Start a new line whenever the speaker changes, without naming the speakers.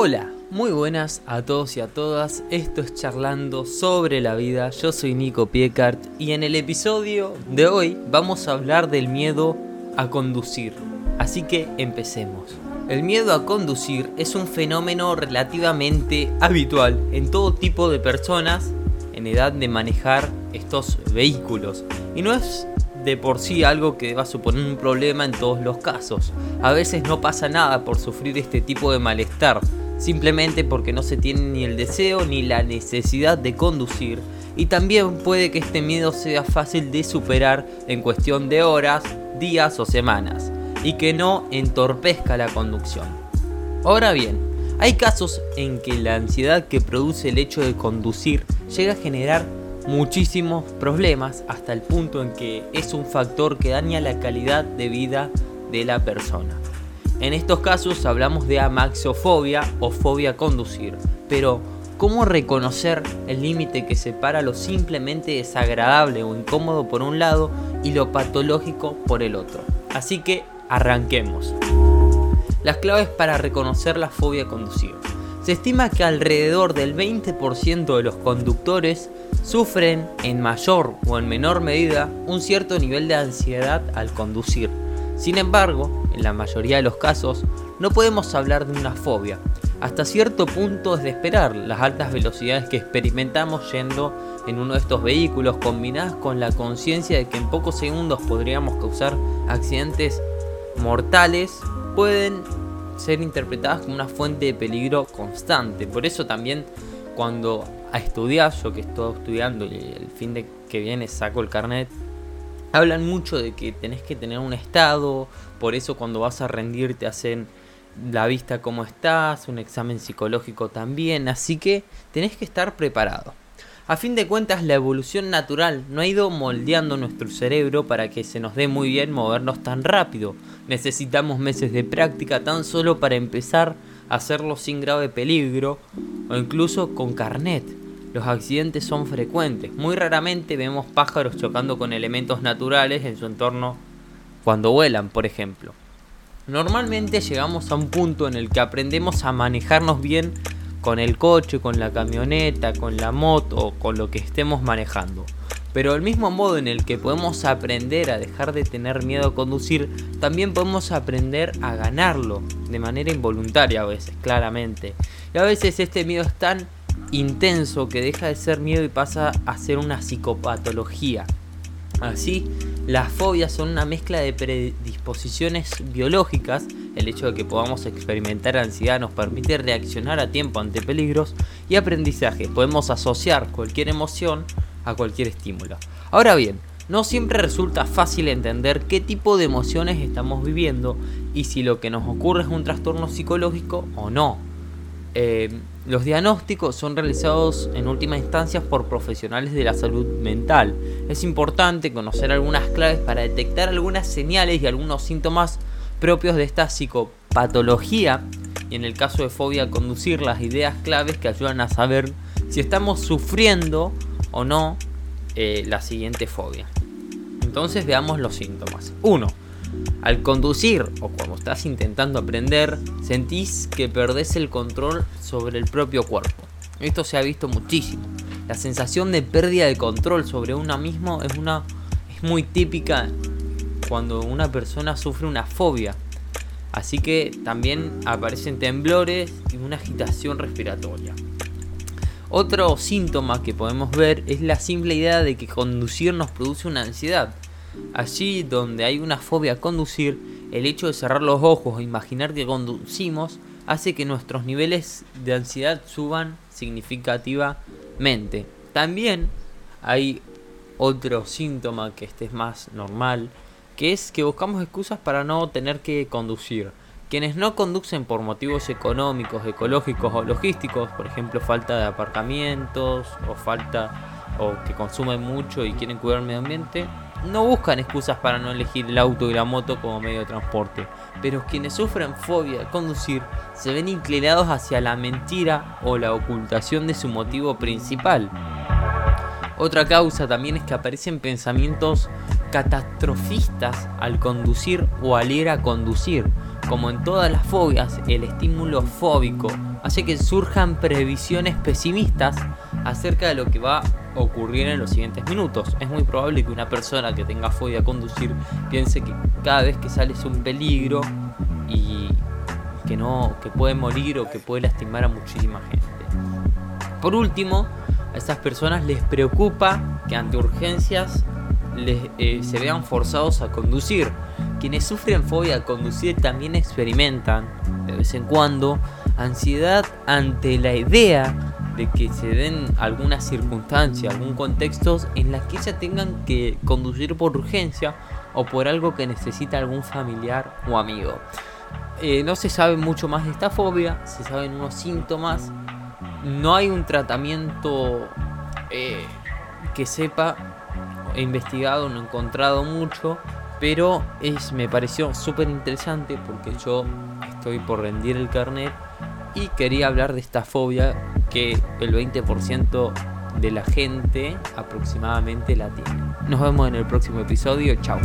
Hola, muy buenas a todos y a todas. Esto es Charlando sobre la vida. Yo soy Nico Piecart y en el episodio de hoy vamos a hablar del miedo a conducir. Así que empecemos. El miedo a conducir es un fenómeno relativamente habitual en todo tipo de personas en edad de manejar estos vehículos. Y no es de por sí algo que va a suponer un problema en todos los casos. A veces no pasa nada por sufrir este tipo de malestar, simplemente porque no se tiene ni el deseo ni la necesidad de conducir. Y también puede que este miedo sea fácil de superar en cuestión de horas, días o semanas, y que no entorpezca la conducción. Ahora bien, hay casos en que la ansiedad que produce el hecho de conducir llega a generar muchísimos problemas hasta el punto en que es un factor que daña la calidad de vida de la persona. En estos casos hablamos de amaxofobia o fobia a conducir, pero ¿cómo reconocer el límite que separa lo simplemente desagradable o incómodo por un lado y lo patológico por el otro? Así que arranquemos. Las claves para reconocer la fobia a conducir. Se estima que alrededor del 20% de los conductores sufren en mayor o en menor medida un cierto nivel de ansiedad al conducir. Sin embargo, en la mayoría de los casos, no podemos hablar de una fobia. Hasta cierto punto es de esperar las altas velocidades que experimentamos yendo en uno de estos vehículos combinadas con la conciencia de que en pocos segundos podríamos causar accidentes mortales pueden ser interpretadas como una fuente de peligro constante. Por eso también cuando a estudiar, yo que estoy estudiando y el fin de que viene saco el carnet, hablan mucho de que tenés que tener un estado, por eso cuando vas a rendir te hacen la vista cómo estás, un examen psicológico también, así que tenés que estar preparado. A fin de cuentas, la evolución natural no ha ido moldeando nuestro cerebro para que se nos dé muy bien movernos tan rápido. Necesitamos meses de práctica tan solo para empezar a hacerlo sin grave peligro o incluso con carnet. Los accidentes son frecuentes. Muy raramente vemos pájaros chocando con elementos naturales en su entorno cuando vuelan, por ejemplo. Normalmente llegamos a un punto en el que aprendemos a manejarnos bien con el coche, con la camioneta, con la moto con lo que estemos manejando. Pero el mismo modo en el que podemos aprender a dejar de tener miedo a conducir, también podemos aprender a ganarlo de manera involuntaria a veces, claramente. Y a veces este miedo es tan intenso que deja de ser miedo y pasa a ser una psicopatología. Así, las fobias son una mezcla de predisposiciones biológicas, el hecho de que podamos experimentar ansiedad nos permite reaccionar a tiempo ante peligros y aprendizaje, podemos asociar cualquier emoción a cualquier estímulo. Ahora bien, no siempre resulta fácil entender qué tipo de emociones estamos viviendo y si lo que nos ocurre es un trastorno psicológico o no. Eh, los diagnósticos son realizados en última instancia por profesionales de la salud mental. Es importante conocer algunas claves para detectar algunas señales y algunos síntomas propios de esta psicopatología y en el caso de fobia conducir las ideas claves que ayudan a saber si estamos sufriendo o no eh, la siguiente fobia. Entonces veamos los síntomas. 1 al conducir o cuando estás intentando aprender, sentís que perdés el control sobre el propio cuerpo. Esto se ha visto muchísimo. La sensación de pérdida de control sobre uno mismo es, una, es muy típica cuando una persona sufre una fobia. Así que también aparecen temblores y una agitación respiratoria. Otro síntoma que podemos ver es la simple idea de que conducir nos produce una ansiedad. Allí donde hay una fobia a conducir, el hecho de cerrar los ojos e imaginar que conducimos hace que nuestros niveles de ansiedad suban significativamente. También hay otro síntoma que este es más normal, que es que buscamos excusas para no tener que conducir. Quienes no conducen por motivos económicos, ecológicos o logísticos, por ejemplo falta de aparcamientos o falta o que consumen mucho y quieren cuidar el medio ambiente, no buscan excusas para no elegir el auto y la moto como medio de transporte, pero quienes sufren fobia al conducir se ven inclinados hacia la mentira o la ocultación de su motivo principal. Otra causa también es que aparecen pensamientos catastrofistas al conducir o al ir a conducir. como en todas las fobias, el estímulo fóbico hace que surjan previsiones pesimistas acerca de lo que va a ocurrir en los siguientes minutos. Es muy probable que una persona que tenga fobia a conducir piense que cada vez que sale es un peligro y que no que puede morir o que puede lastimar a muchísima gente. Por último, a estas personas les preocupa que ante urgencias les, eh, se vean forzados a conducir. Quienes sufren fobia a conducir también experimentan, de vez en cuando, ansiedad ante la idea de que se den alguna circunstancia, algún contexto en la que ya tengan que conducir por urgencia o por algo que necesita algún familiar o amigo. Eh, no se sabe mucho más de esta fobia, se saben unos síntomas, no hay un tratamiento eh, que sepa, he investigado, no he encontrado mucho, pero es, me pareció súper interesante porque yo estoy por rendir el carnet y quería hablar de esta fobia que el 20% de la gente aproximadamente la tiene. Nos vemos en el próximo episodio, chao.